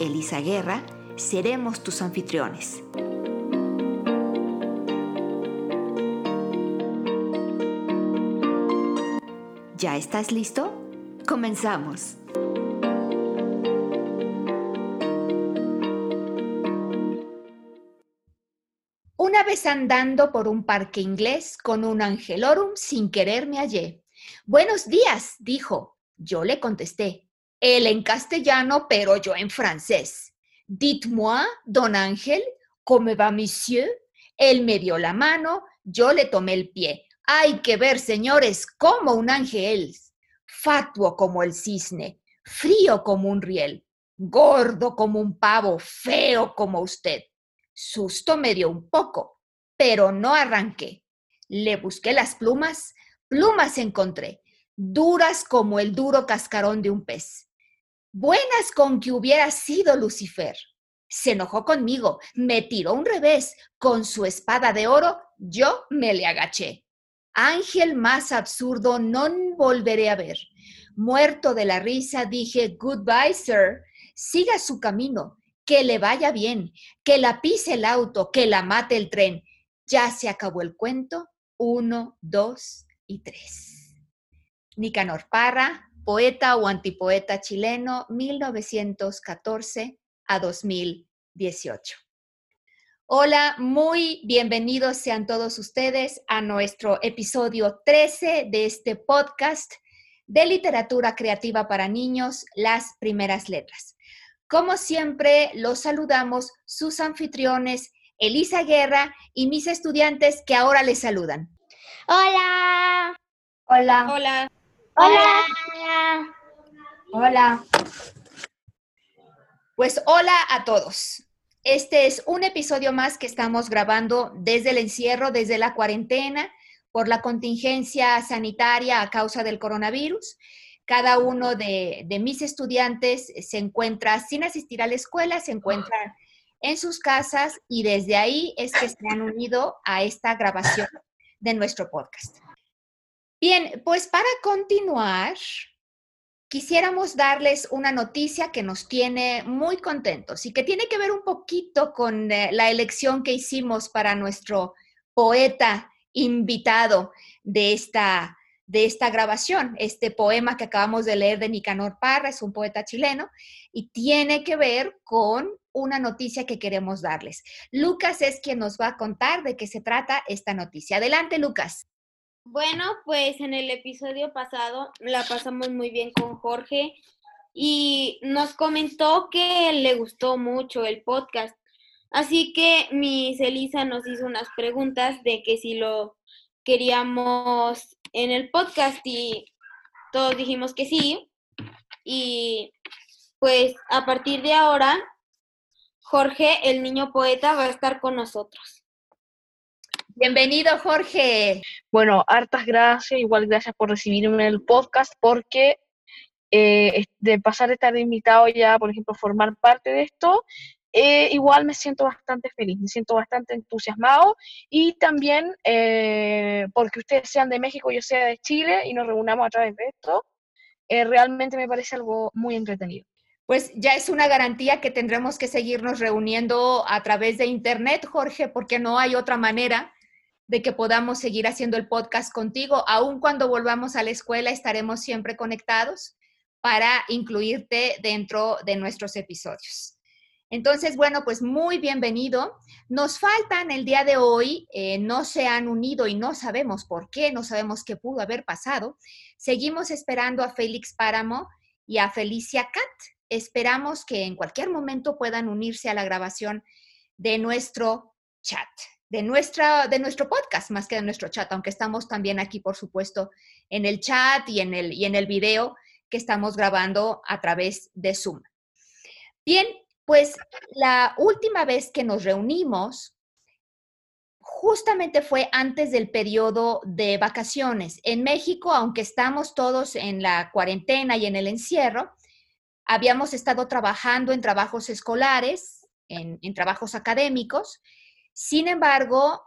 Elisa Guerra, seremos tus anfitriones. ¿Ya estás listo? Comenzamos. Una vez andando por un parque inglés con un angelorum sin querer me hallé. Buenos días, dijo. Yo le contesté. Él en castellano, pero yo en francés. Dites-moi, don Ángel, ¿cómo va, monsieur? Él me dio la mano, yo le tomé el pie. Hay que ver, señores, como un ángel, fatuo como el cisne, frío como un riel, gordo como un pavo, feo como usted. Susto me dio un poco, pero no arranqué. Le busqué las plumas, plumas encontré, duras como el duro cascarón de un pez. Buenas con que hubiera sido Lucifer. Se enojó conmigo, me tiró un revés, con su espada de oro yo me le agaché. Ángel más absurdo no volveré a ver. Muerto de la risa, dije, goodbye, sir. Siga su camino, que le vaya bien, que la pise el auto, que la mate el tren. Ya se acabó el cuento. Uno, dos y tres. Nicanor Parra, poeta o antipoeta chileno, 1914 a 2018. Hola, muy bienvenidos sean todos ustedes a nuestro episodio 13 de este podcast de literatura creativa para niños, las primeras letras. Como siempre, los saludamos sus anfitriones, Elisa Guerra y mis estudiantes que ahora les saludan. Hola. Hola. Hola. Hola. Hola. Pues hola a todos. Este es un episodio más que estamos grabando desde el encierro, desde la cuarentena, por la contingencia sanitaria a causa del coronavirus. Cada uno de, mis estudiantes se encuentra sin asistir a la escuela, se encuentra en sus casas y desde ahí es que se han unido a esta grabación de nuestro podcast. Bien, pues para continuar, quisiéramos darles una noticia que nos tiene muy contentos y que tiene que ver un poquito con eh, la elección que hicimos para nuestro poeta invitado de esta, de esta grabación. Este poema que acabamos de leer de Nicanor Parra es un poeta chileno y tiene que ver con una noticia que queremos darles. Lucas es quien nos va a contar de qué se trata esta noticia. Adelante, Lucas. Bueno, pues en el episodio pasado la pasamos muy bien con Jorge y nos comentó que le gustó mucho el podcast. Así que Miss Elisa nos hizo unas preguntas de que si lo queríamos en el podcast y todos dijimos que sí. Y pues a partir de ahora, Jorge, el niño poeta, va a estar con nosotros. Bienvenido, Jorge. Bueno, hartas gracias, igual gracias por recibirme en el podcast, porque eh, de pasar de estar invitado ya, por ejemplo, formar parte de esto, eh, igual me siento bastante feliz, me siento bastante entusiasmado y también eh, porque ustedes sean de México, yo sea de Chile y nos reunamos a través de esto, realmente me parece algo muy entretenido pues ya es una garantía que tendremos que seguirnos reuniendo a través de Internet, Jorge, porque no hay otra manera de que podamos seguir haciendo el podcast contigo. Aun cuando volvamos a la escuela, estaremos siempre conectados para incluirte dentro de nuestros episodios. Entonces, bueno, pues muy bienvenido. Nos faltan el día de hoy, eh, no se han unido y no sabemos por qué, no sabemos qué pudo haber pasado. Seguimos esperando a Félix Páramo y a Felicia Cat. Esperamos que en cualquier momento puedan unirse a la grabación de nuestro chat de, nuestra, de nuestro podcast más que de nuestro chat, aunque estamos también aquí, por supuesto, en el chat y en el, y en el video que estamos grabando a través de Zoom. Bien, Pues la última vez que nos reunimos justamente fue antes del periodo de vacaciones. En México, aunque estamos todos en la cuarentena y en el encierro, habíamos estado trabajando en trabajos escolares, en, trabajos académicos. Sin embargo,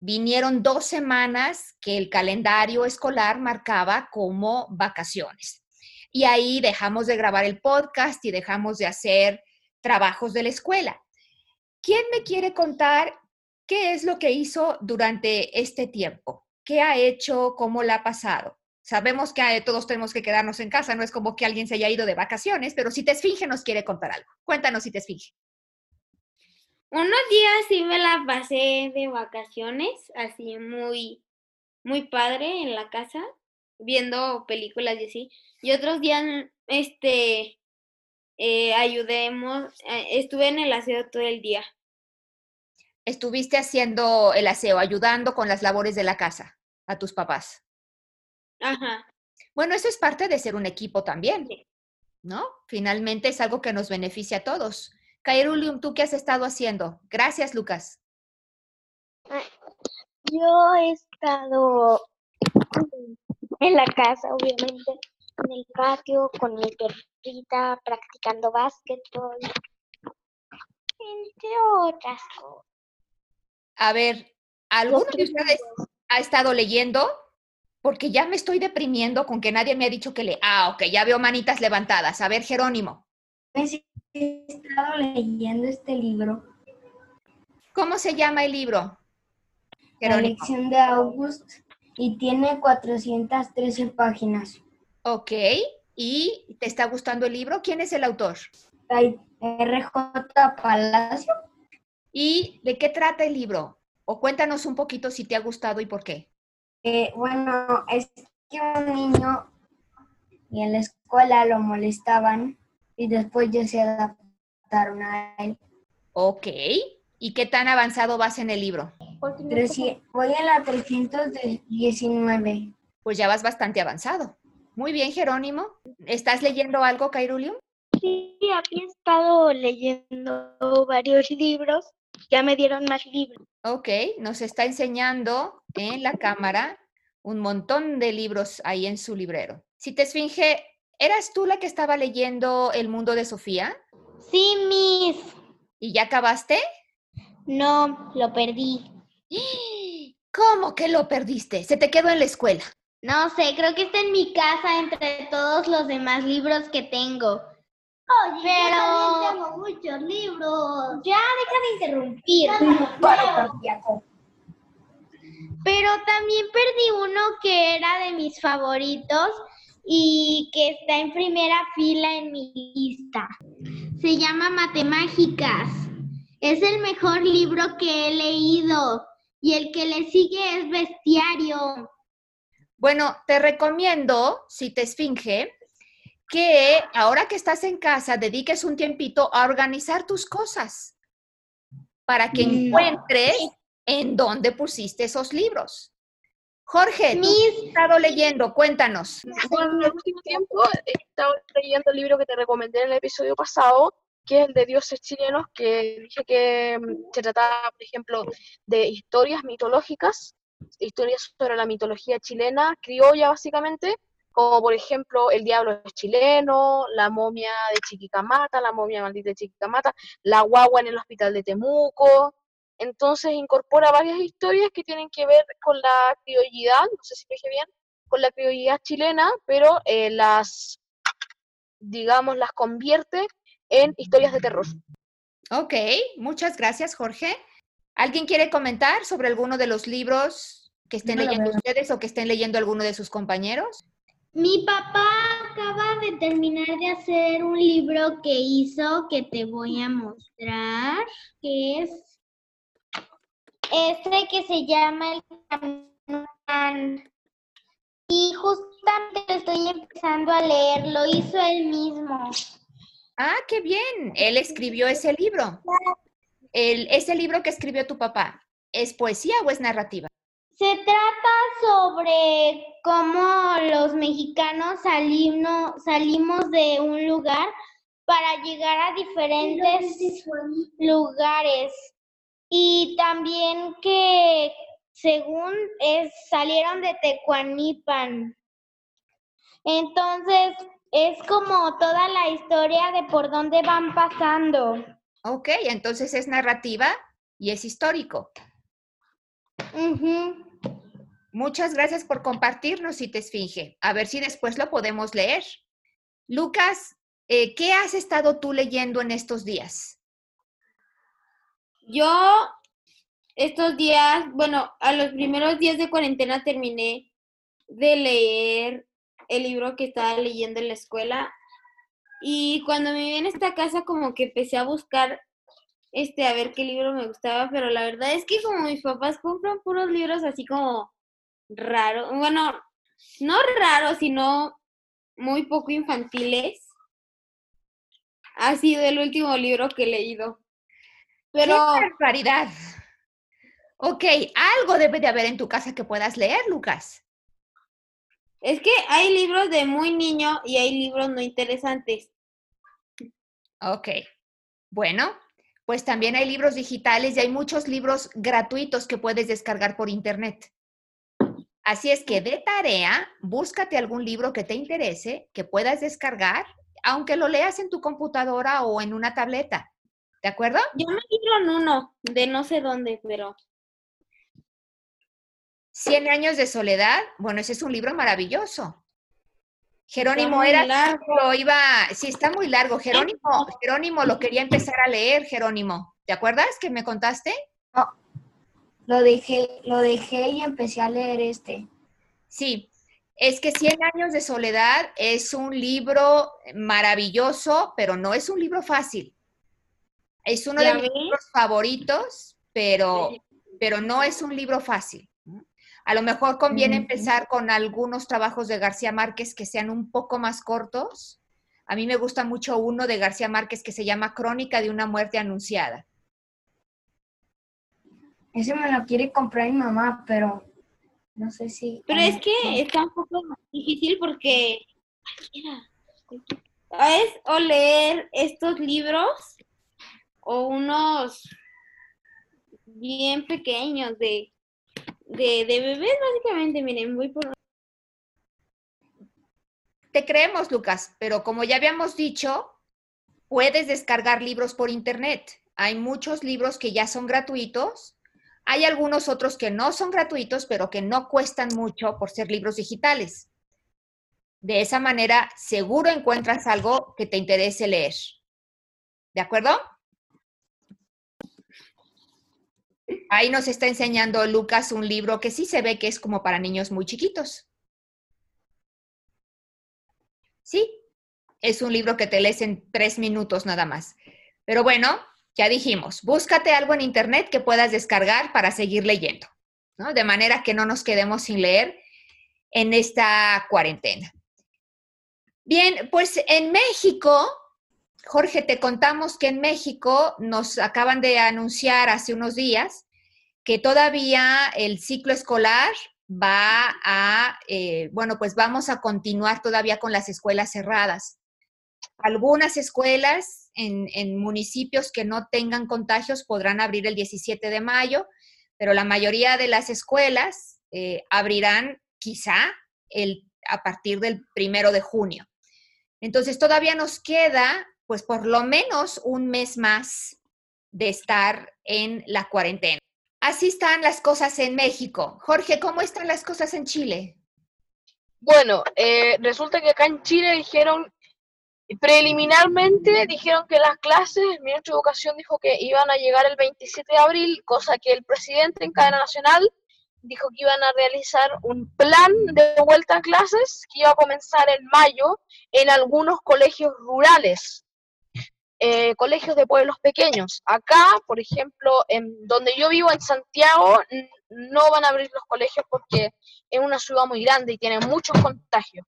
vinieron dos semanas que el calendario escolar marcaba como vacaciones. Y ahí dejamos de grabar el podcast y dejamos de hacer trabajos de la escuela. ¿Quién me quiere contar qué es lo que hizo durante este tiempo? ¿Qué ha hecho? ¿Cómo la ha pasado? Sabemos que eh, todos tenemos que quedarnos en casa, no es como que alguien se haya ido de vacaciones, pero si te esfinge nos quiere contar algo. Cuéntanos si te esfinge. Unos días sí me la pasé de vacaciones, así muy, muy padre en la casa, viendo películas y así. Y otros días, este, eh, ayudemos, eh, estuve en el aseo todo el día. Estuviste haciendo el aseo, ayudando con las labores de la casa a tus papás. Ajá. Bueno, eso es parte de ser un equipo también, ¿no? Finalmente es algo que nos beneficia a todos. Kairulium, ¿tú qué has estado haciendo? Gracias, Lucas. Yo he estado en la casa, obviamente, en el patio con mi perrita, practicando básquetbol, entre otras cosas. A ver, ¿alguno de ustedes ha estado leyendo? porque ya me estoy deprimiendo con que nadie me ha dicho que le... Ah, ok, ya veo manitas levantadas. A ver, Jerónimo. He estado leyendo este libro. ¿Cómo se llama el libro? La lección de August y tiene 413 páginas. Ok, ¿y te está gustando el libro? ¿Quién es el autor? RJ Palacio. ¿Y de qué trata el libro? O cuéntanos un poquito si te ha gustado y por qué. Eh, bueno, es que un niño y en la escuela lo molestaban y después ya se adaptaron a él. Ok. ¿Y qué tan avanzado vas en el libro? voy a la 319. Pues ya vas bastante avanzado. Muy bien, Jerónimo. ¿Estás leyendo algo, Kairulium? Sí, aquí he estado leyendo varios libros. Ya me dieron más libros. Ok, nos está enseñando en la cámara un montón de libros ahí en su librero. Si te esfinge, ¿eras tú la que estaba leyendo El mundo de Sofía? Sí, Miss. ¿Y ya acabaste? No, lo perdí. ¿Cómo que lo perdiste? Se te quedó en la escuela. No sé, creo que está en mi casa entre todos los demás libros que tengo. Oye, pero yo tengo muchos libros. Ya, deja de interrumpir. Pero también perdí uno que era de mis favoritos y que está en primera fila en mi lista. Se llama Matemágicas. Es el mejor libro que he leído y el que le sigue es Bestiario. Bueno, te recomiendo, si te esfinge, que ahora que estás en casa dediques un tiempito a organizar tus cosas para que mm. encuentres en dónde pusiste esos libros. Jorge, ¿tú has estado leyendo? Cuéntanos. Bueno, en el último tiempo he estado leyendo el libro que te recomendé en el episodio pasado, que es el de Dioses chilenos, que dije que mm, se trataba, por ejemplo, de historias mitológicas, historias sobre la mitología chilena, criolla básicamente, como por ejemplo El Diablo es chileno, La momia de Chiquicamata, La momia maldita de Chiquicamata, La guagua en el hospital de Temuco. Entonces incorpora varias historias que tienen que ver con la criollidad, no sé si lo dije bien, con la criollidad chilena, pero eh, las, digamos, las convierte en historias de terror. Ok, muchas gracias, Jorge. ¿Alguien quiere comentar sobre alguno de los libros que estén leyendo ustedes o que estén leyendo alguno de sus compañeros? Mi papá acaba de terminar de hacer un libro que hizo que te voy a mostrar, que es este que se llama El Camino Y justamente lo estoy empezando a leer, lo hizo él mismo. Ah, qué bien. Él escribió ese libro. El, ese libro que escribió tu papá, ¿es poesía o es narrativa? Se trata sobre cómo los mexicanos salimos, salimos de un lugar para llegar a diferentes lugares. Y también que según es, salieron de Tecuanipan. Entonces, es como toda la historia de por dónde van pasando. Ok, entonces es narrativa y es histórico. Muchas gracias por compartirnos, te Esfinge. A ver si después lo podemos leer. Lucas, eh, ¿qué has estado tú leyendo en estos días? Yo estos días, bueno, a los primeros días de cuarentena terminé de leer el libro que estaba leyendo en la escuela y cuando me vi en esta casa como que empecé a buscar este a ver qué libro me gustaba, pero la verdad es que como mis papás compran puros libros así como raros, bueno, no raros, sino muy poco infantiles. Ha sido el último libro que he leído. Pero ¡Qué barbaridad! Ok, algo debe de haber en tu casa que puedas leer, Lucas. es que hay libros de muy niño y hay libros no interesantes. Ok, bueno, pues también hay libros digitales y hay muchos libros gratuitos que puedes descargar por internet. Así es que de tarea, búscate algún libro que te interese, que puedas descargar, aunque lo leas en tu computadora o en una tableta. ¿De acuerdo? Yo me libro en uno, de no sé dónde, pero 100 años de soledad, bueno, ese es un libro maravilloso. Jerónimo era, largo. lo iba, sí, está muy largo. Jerónimo, Jerónimo lo quería empezar a leer, Jerónimo. ¿Te acuerdas que me contaste? Lo dejé, lo dejé y empecé a leer este. Sí, es que 100 años de soledad es un libro maravilloso, pero no es un libro fácil. Es uno de mis libros favoritos, pero, pero no es un libro fácil. A lo mejor conviene empezar con algunos trabajos de García Márquez que sean un poco más cortos. A mí me gusta mucho uno de García Márquez que se llama Crónica de una muerte anunciada. Ese me lo quiere comprar mi mamá, pero no sé si. Pero es que está un poco más difícil porque mira, es o leer estos libros o unos bien pequeños de, de, de bebés, básicamente, miren, voy por Te creemos, Lucas, pero como ya habíamos dicho, puedes descargar libros por internet. Hay muchos libros que ya son gratuitos. Hay algunos otros que no son gratuitos, pero que no cuestan mucho por ser libros digitales. De esa manera, seguro encuentras algo que te interese leer. ¿De acuerdo? Ahí nos está enseñando Lucas un libro que sí se ve que es como para niños muy chiquitos. Sí, es un libro que te lees en tres minutos nada más. Pero bueno, ya dijimos, búscate algo en internet que puedas descargar para seguir leyendo, ¿no? De manera que no nos quedemos sin leer en esta cuarentena. Bien, pues en México, Jorge, te contamos que en México nos acaban de anunciar hace unos días que todavía el ciclo escolar va a, eh, bueno, pues vamos a continuar todavía con las escuelas cerradas. Algunas escuelas en, municipios que no tengan contagios podrán abrir el 17 de mayo, pero la mayoría de las escuelas eh, abrirán quizá el, a partir del primero de junio. Entonces todavía nos queda, pues por lo menos un mes más de estar en la cuarentena. Así están las cosas en México. Jorge, ¿cómo están las cosas en Chile? Bueno, eh, resulta que acá en Chile dijeron, preliminarmente dijeron que las clases, el ministro de Educación dijo que iban a llegar el 27 de abril, cosa que el presidente en cadena nacional dijo que iban a realizar un plan de vuelta a clases que iba a comenzar en mayo en algunos colegios rurales. Eh, colegios de pueblos pequeños. Acá, por ejemplo, en donde yo vivo, en Santiago, no van a abrir los colegios porque es una ciudad muy grande y tiene muchos contagios.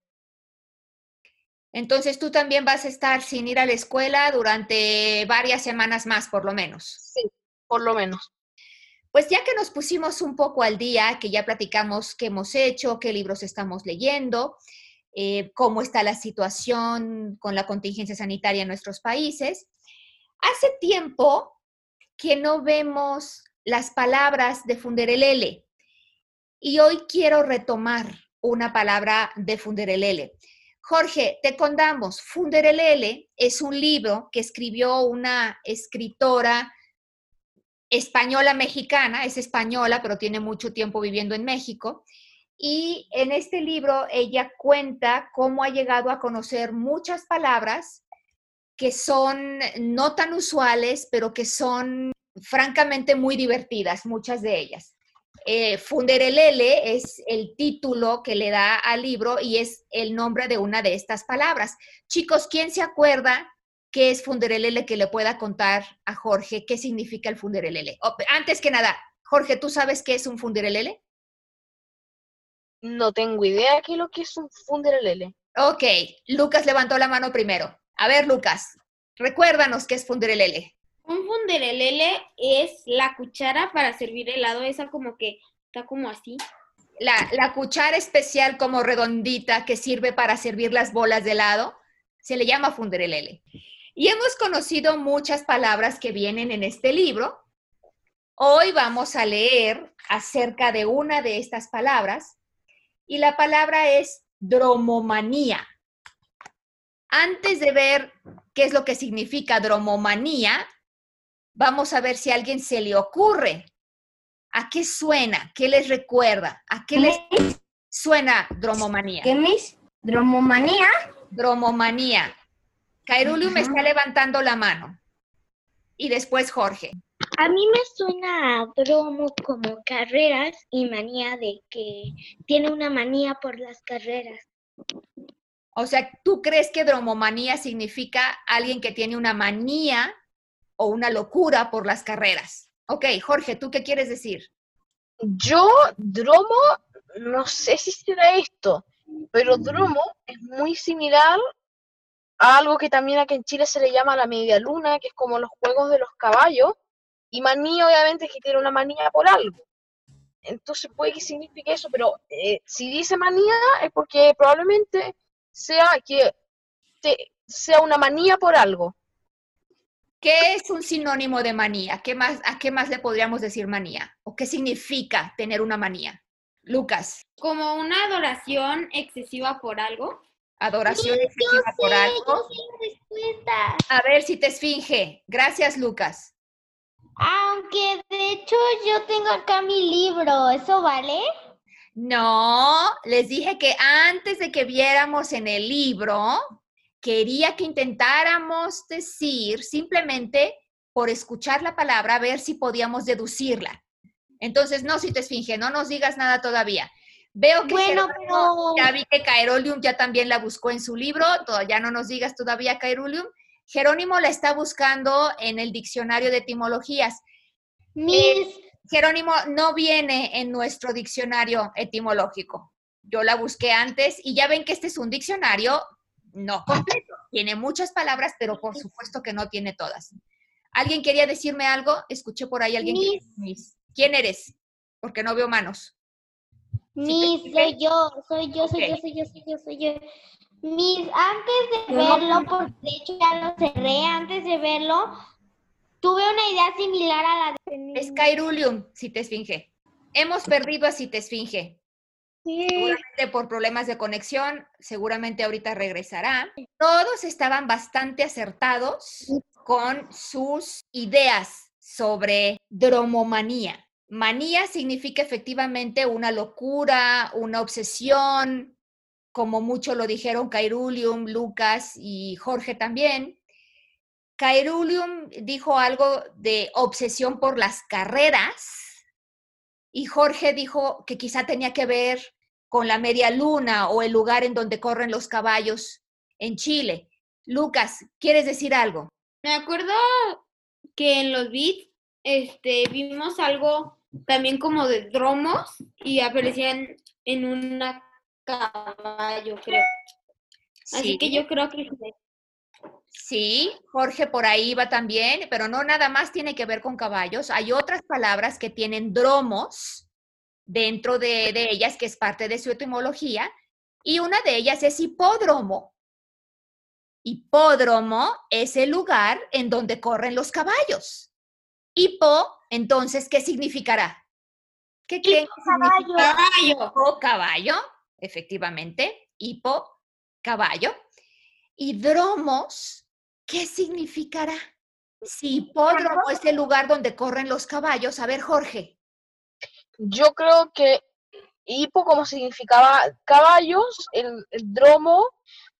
Entonces tú también vas a estar sin ir a la escuela durante varias semanas más, por lo menos. Sí, por lo menos. Pues ya que nos pusimos un poco al día, que ya platicamos qué hemos hecho, qué libros estamos leyendo, eh, cómo está la situación con la contingencia sanitaria en nuestros países. Hace tiempo que no vemos las palabras de Funderelele y hoy quiero retomar una palabra de Funderelele. Jorge, te contamos, Funderelele es un libro que escribió una escritora española mexicana, es española, pero tiene mucho tiempo viviendo en México. Y en este libro ella cuenta cómo ha llegado a conocer muchas palabras que son no tan usuales, pero que son francamente muy divertidas, muchas de ellas. Eh, Funderelele es el título que le da al libro y es el nombre de una de estas palabras. Chicos, ¿quién se acuerda qué es Funderelele que le pueda contar a Jorge qué significa el Funderelele? Oh, antes que nada, Jorge, ¿tú sabes qué es un Funderelele? No tengo idea qué es lo que es un Funderelele. Ok, Lucas levantó la mano primero. A ver, Lucas, recuérdanos qué es Funderelele. Un funderelele es la cuchara para servir helado, esa como que está como así. La, la, cuchara especial como redondita que sirve para servir las bolas de helado, se le llama funderelele. Y hemos conocido muchas palabras que vienen en este libro. Hoy vamos a leer acerca de una de estas palabras y la palabra es dromomanía. Antes de ver qué es lo que significa dromomanía, Vamos a ver si a alguien se le ocurre. ¿A qué suena? ¿Qué les recuerda? ¿A qué les suena dromomanía? ¿Qué mis? ¿Dromomanía? Dromomanía. Cairulio me está levantando la mano. Y después Jorge. A mí me suena a dromo como carreras y manía de que tiene una manía por las carreras. O sea, ¿tú crees que dromomanía significa alguien que tiene una manía o una locura por las carreras. Ok, Jorge, ¿tú qué quieres decir? Yo, Dromo, no sé si será esto, pero Dromo es muy similar a algo que también aquí en Chile se le llama la media luna, que es como los juegos de los caballos, y manía obviamente es que tiene una manía por algo. Entonces puede que signifique eso, pero eh, si dice manía es porque probablemente sea que sea una manía por algo. ¿Qué es un sinónimo de manía? ¿Qué más, ¿A qué más le podríamos decir manía? ¿O qué significa tener una manía? Lucas. Como una adoración excesiva por algo. Adoración excesiva por algo. A ver si te esfinge. Gracias, Lucas. Aunque de hecho yo tengo acá mi libro, ¿eso vale? No, les dije que antes de que viéramos en el libro, quería que intentáramos decir simplemente por escuchar la palabra, a ver si podíamos deducirla. Entonces, no, si te esfinge, no nos digas nada todavía. Veo que bueno, ya vi que Caerolium ya también la buscó en su libro, todavía no nos digas todavía Caerolium. Jerónimo la está buscando en el diccionario de etimologías. Mis... Jerónimo no viene en nuestro diccionario etimológico. Yo la busqué antes y ya ven que este es un diccionario no completo. Tiene muchas palabras, pero por supuesto que no tiene todas. ¿Alguien quería decirme algo? Escuché por ahí alguien. Miss. ¿Quién eres? Porque no veo manos. Miss, soy yo, soy yo, soy yo, soy yo, soy yo, soy yo. Miss, antes de verlo, porque de hecho ya lo cerré, antes de verlo, tuve una idea similar a la de... Es Cairulium, si te esfinge. Hemos perdido a si te esfinge. Seguramente por problemas de conexión, seguramente ahorita regresará. Todos estaban bastante acertados con sus ideas sobre dromomanía. Manía significa efectivamente una locura, una obsesión, como mucho lo dijeron Cairulium, Lucas y Jorge también. Cairulium dijo algo de obsesión por las carreras, y Jorge dijo que quizá tenía que ver con la media luna o el lugar en donde corren los caballos en Chile. Lucas, ¿quieres decir algo? Me acuerdo que en los beats este, vimos algo también como de dromos y aparecían en una caballo, creo. Así que yo creo que Sí, Jorge por ahí va también, pero no nada más tiene que ver con caballos. Hay otras palabras que tienen dromos dentro de, ellas, que es parte de su etimología, Y una de ellas es hipódromo. Hipódromo es el lugar en donde corren los caballos. Hipo, entonces, ¿qué significará? ¿Qué creen caballo. Caballo. Caballo, efectivamente. Hipo, caballo. Y dromos, ¿qué significará? Si hipódromo es el lugar donde corren los caballos, a ver, Jorge. Yo creo que hipo como significaba caballos, el, el dromo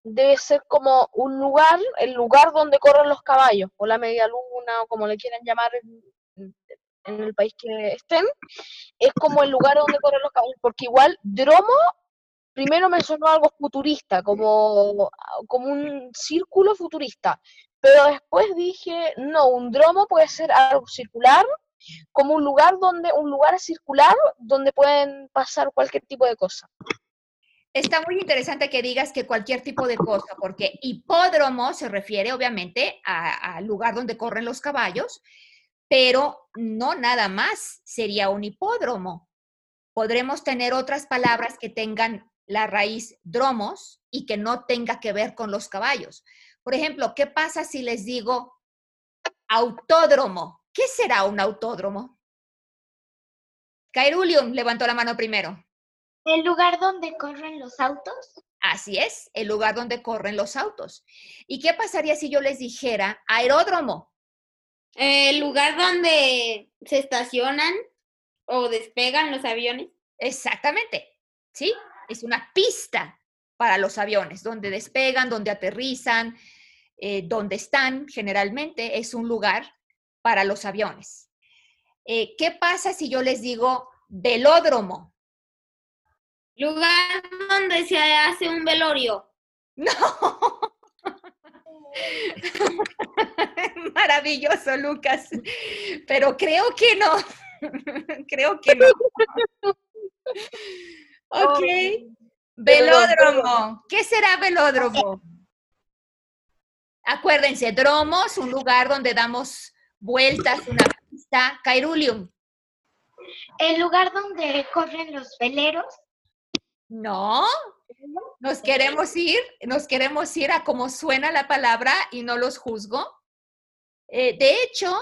debe ser como un lugar, el lugar donde corren los caballos, o la media luna, o como le quieran llamar en, en el país que estén, es como el lugar donde corren los caballos, porque igual dromo primero me sonó algo futurista, como, como un círculo futurista, pero después dije, no, un dromo puede ser algo circular, como un lugar donde, un lugar circular donde pueden pasar cualquier tipo de cosa. Está muy interesante que digas que cualquier tipo de cosa, porque hipódromo se refiere obviamente al lugar donde corren los caballos, pero no nada más sería un hipódromo. Podremos tener otras palabras que tengan la raíz dromos y que no tenga que ver con los caballos. Por ejemplo, ¿qué pasa si les digo autódromo? ¿Qué será un autódromo? Cairulium levantó la mano primero. ¿El lugar donde corren los autos? Así es, el lugar donde corren los autos. ¿Y qué pasaría si yo les dijera aeródromo? El lugar donde se estacionan o despegan los aviones. Exactamente, ¿sí? Es una pista para los aviones, donde despegan, donde aterrizan, eh, donde están generalmente, es un lugar para los aviones. Eh, ¿Qué pasa si yo les digo velódromo? Lugar donde se hace un velorio. No. Maravilloso, Lucas. Pero creo que no. creo que no. Ok. Velódromo. ¿Qué será velódromo? Acuérdense, dromos, un lugar donde damos vueltas, una pista. Cairulium. ¿El lugar donde corren los veleros? No. Nos queremos ir, nos queremos ir a cómo suena la palabra y no los juzgo. Eh, de hecho,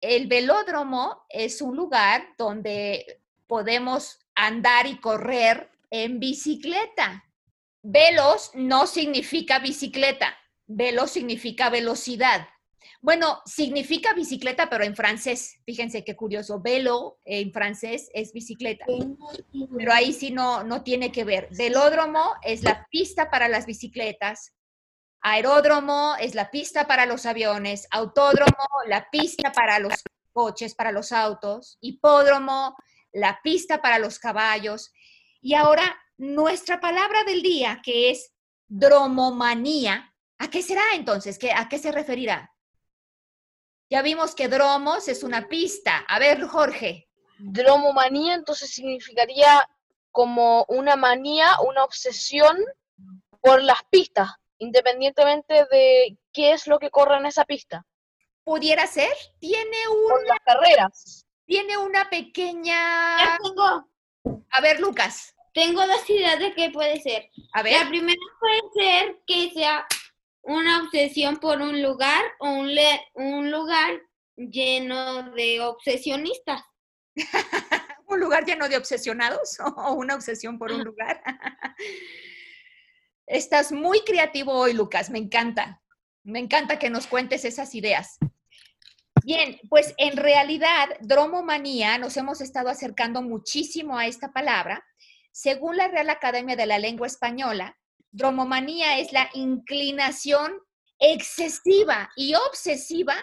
el velódromo es un lugar donde podemos andar y correr en bicicleta. Velos no significa bicicleta, velo significa velocidad. Bueno, significa bicicleta, pero en francés. Fíjense qué curioso. Velo en francés es bicicleta. Pero ahí sí no, no tiene que ver. Velódromo es la pista para las bicicletas. Aeródromo es la pista para los aviones. Autódromo, la pista para los coches, para los autos. Hipódromo, la pista para los caballos. Y ahora, nuestra palabra del día, que es dromomanía. ¿A qué será entonces? ¿Qué, ¿A qué se referirá? Ya vimos que dromos es una pista. A ver, Jorge. Dromomanía entonces significaría como una manía, una obsesión por las pistas, independientemente de qué es lo que corre en esa pista, ¿Pudiera ser? Tiene, por un, las carreras. Tiene una pequeña... Ya tengo, A ver, Lucas. tengo dos ideas de qué puede ser. A ver. La primera puede ser que sea una obsesión por un lugar o un, le- un lugar lleno de obsesionistas. ¿Un lugar lleno de obsesionados o una obsesión por un lugar? Estás muy creativo hoy, Lucas. Me encanta. Me encanta que nos cuentes esas ideas. Bien, pues en realidad, dromomanía, nos hemos estado acercando muchísimo a esta palabra. Según la Real Academia de la Lengua Española, dromomanía es la inclinación excesiva y obsesiva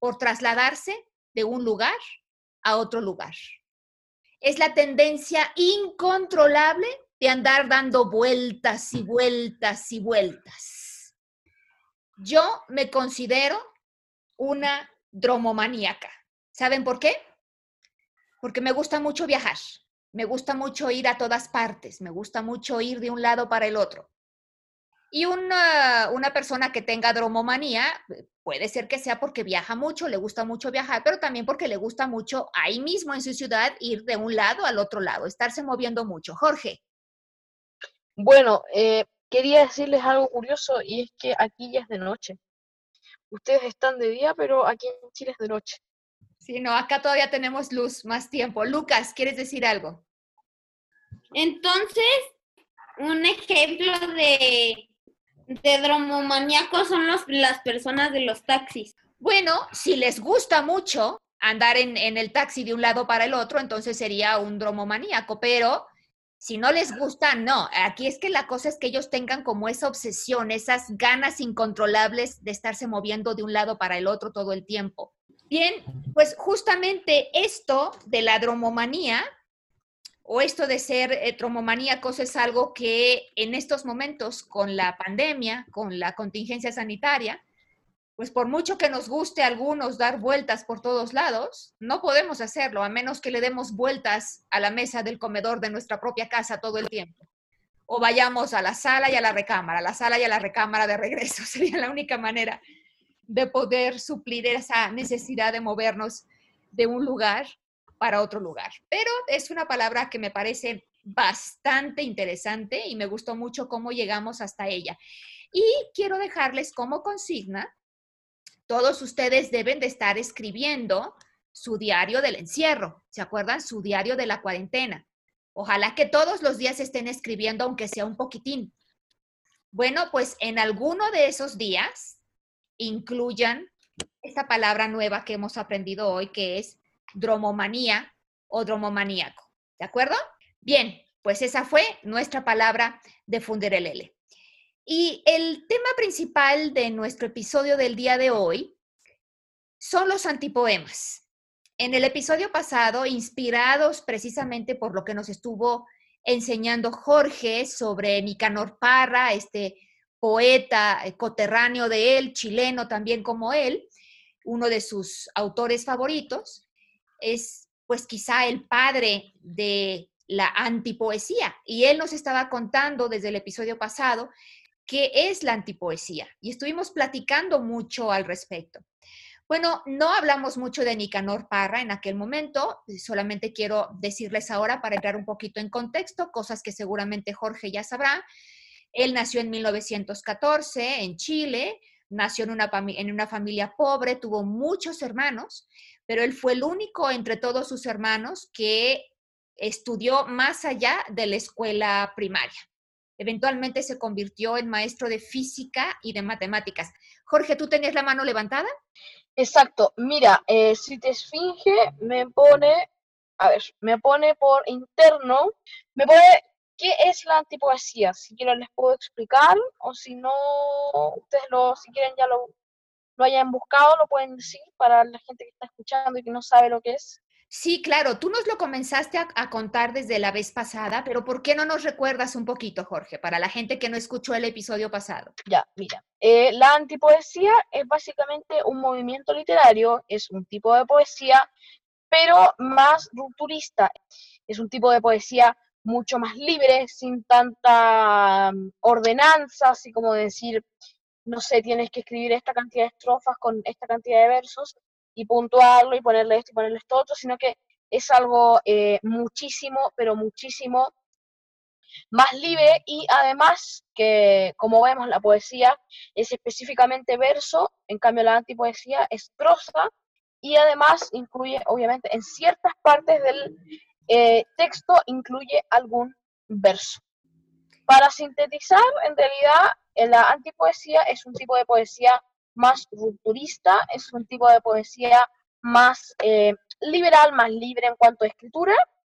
por trasladarse de un lugar a otro lugar. Es la tendencia incontrolable de andar dando vueltas y vueltas y vueltas. Yo me considero una dromomaníaca. ¿Saben por qué? Porque me gusta mucho viajar, me gusta mucho ir a todas partes, me gusta mucho ir de un lado para el otro. Y una, una persona que tenga dromomanía eh, puede ser que sea porque viaja mucho, le gusta mucho viajar, pero también porque le gusta mucho ahí mismo en su ciudad ir de un lado al otro lado, estarse moviendo mucho. Jorge, Bueno, eh, quería decirles algo curioso y es que aquí ya es de noche. Ustedes están de día, pero aquí en Chile es de noche. Sí, no, acá todavía tenemos luz, más tiempo. Lucas, ¿quieres decir algo? Entonces, un ejemplo de, de dromomaníacos son los, las personas de los taxis. Bueno, si les gusta mucho andar en, en el taxi de un lado para el otro, entonces sería un dromomaníaco, pero si no les gusta, no. Aquí es que la cosa es que ellos tengan como esa obsesión, esas ganas incontrolables de estarse moviendo de un lado para el otro todo el tiempo. Bien, pues justamente esto de la dromomanía o esto de ser eh, es algo que en estos momentos con la pandemia, con la contingencia sanitaria, pues por mucho que nos guste a algunos dar vueltas por todos lados, no podemos hacerlo a menos que le demos vueltas a la mesa del comedor de nuestra propia casa todo el tiempo. O vayamos a la sala y a la recámara, a la sala y a la recámara de regreso. Sería la única manera de poder suplir esa necesidad de movernos de un lugar para otro lugar. Pero es una palabra que me parece bastante interesante y me gustó mucho cómo llegamos hasta ella. Y quiero dejarles como consigna todos ustedes deben de estar escribiendo su diario del encierro, ¿se acuerdan? Su diario de la cuarentena. Ojalá que todos los días estén escribiendo, aunque sea un poquitín. Bueno, pues en alguno de esos días incluyan esta palabra nueva que hemos aprendido hoy, que es dromomanía o dromomaníaco. ¿De acuerdo? Bien, pues esa fue nuestra palabra de Funderelele. Y el tema principal de nuestro episodio del día de hoy son los antipoemas. En el episodio pasado, inspirados precisamente por lo que nos estuvo enseñando Jorge sobre Nicanor Parra, este poeta eh, coterráneo de él, chileno también como él, uno de sus autores favoritos, es pues quizá el padre de la antipoesía. Y él nos estaba contando desde el episodio pasado qué es la antipoesía y estuvimos platicando mucho al respecto. Bueno, no hablamos mucho de Nicanor Parra en aquel momento, solamente quiero decirles ahora para entrar un poquito en contexto, cosas que seguramente Jorge ya sabrá. Él nació en 1914 en Chile, nació en una, en una familia pobre, tuvo muchos hermanos, pero él fue el único entre todos sus hermanos que estudió más allá de la escuela primaria. Eventualmente se convirtió en maestro de física y de matemáticas. Jorge, ¿tú tenías la mano levantada? Exacto. Mira, eh, si te esfinge, me pone, a ver, me pone por interno, me pone qué es la antipoesía. Si quieren les puedo explicar, o si no, ustedes lo, si quieren ya lo, lo hayan buscado, lo pueden decir para la gente que está escuchando y que no sabe lo que es. Sí, claro, tú nos lo comenzaste a, contar desde la vez pasada, pero ¿por qué no nos recuerdas un poquito, Jorge, para la gente que no escuchó el episodio pasado? Ya, mira, eh, la antipoesía es básicamente un movimiento literario, es un tipo de poesía, pero más rupturista. Es un tipo de poesía mucho más libre, sin tanta mm, ordenanza, así como decir, no sé, tienes que escribir esta cantidad de estrofas con esta cantidad de versos, y puntuarlo y ponerle esto y ponerle esto otro, sino que es algo eh, muchísimo, pero muchísimo más libre y además que, como vemos, la poesía es específicamente verso, en cambio la antipoesía es prosa y además incluye, obviamente, en ciertas partes del eh, texto incluye algún verso. Para sintetizar, en realidad, la antipoesía es un tipo de poesía más rupturista, es un tipo de poesía más eh, liberal, más libre en cuanto a escritura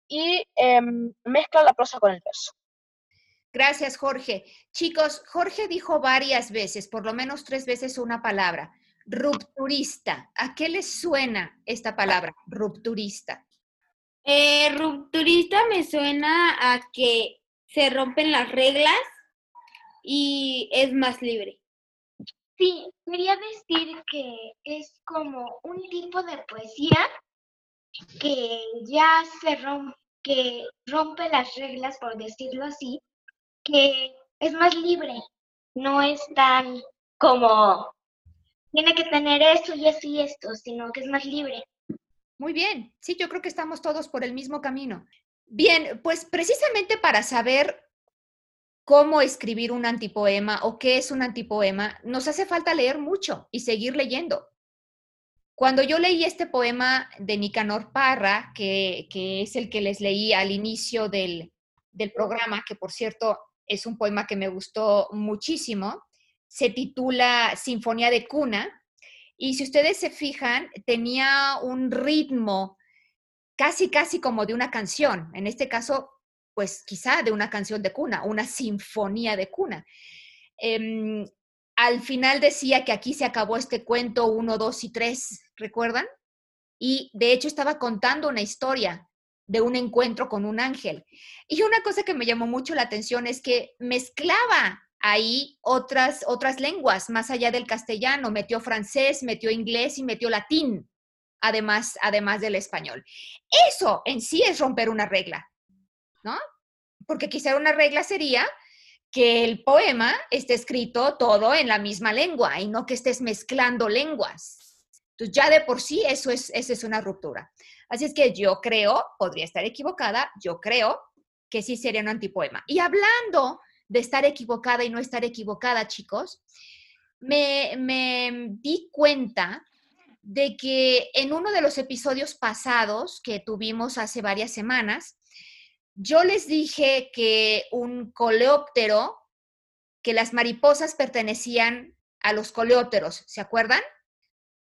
y em, mezcla la prosa con el verso. Gracias, Jorge. Chicos, Jorge dijo varias veces, por lo menos tres veces una palabra, rupturista. ¿A qué les suena esta palabra, rupturista? Eh, rupturista me suena a que se rompen las reglas y es más libre. Sí, quería decir que es como un tipo de poesía que ya se rompe, que rompe las reglas, por decirlo así, que es más libre, no es tan como tiene que tener esto y esto y esto, sino que es más libre. Muy bien, sí, yo creo que estamos todos por el mismo camino. Bien, pues precisamente para saber cómo escribir un antipoema o qué es un antipoema, nos hace falta leer mucho y seguir leyendo. Cuando yo leí este poema de Nicanor Parra, que, es el que les leí al inicio del, del programa, que por cierto es un poema que me gustó muchísimo, se titula Sinfonía de Cuna, y si ustedes se fijan, tenía un ritmo casi, casi como de una canción. En este caso, pues quizá de una canción de cuna, una sinfonía de cuna. Em, al final decía que aquí se acabó este cuento 1, 2 y 3, ¿recuerdan? Y de hecho estaba contando una historia de un encuentro con un ángel. Y una cosa que me llamó mucho la atención es que mezclaba ahí otras, otras lenguas, más allá del castellano, metió francés, metió inglés y metió latín, además, además del español. Eso en sí es romper una regla, ¿no? Porque quizá una regla sería que el poema esté escrito todo en la misma lengua y no que estés mezclando lenguas. Entonces ya de por sí eso es, eso es una ruptura. Así es que yo creo, podría estar equivocada, yo creo que sí sería un antipoema. Y hablando de estar equivocada y no estar equivocada, chicos, me, me di cuenta de que en uno de los episodios pasados que tuvimos hace varias semanas, yo les dije que un coleóptero, que las mariposas pertenecían a los coleópteros, ¿se acuerdan?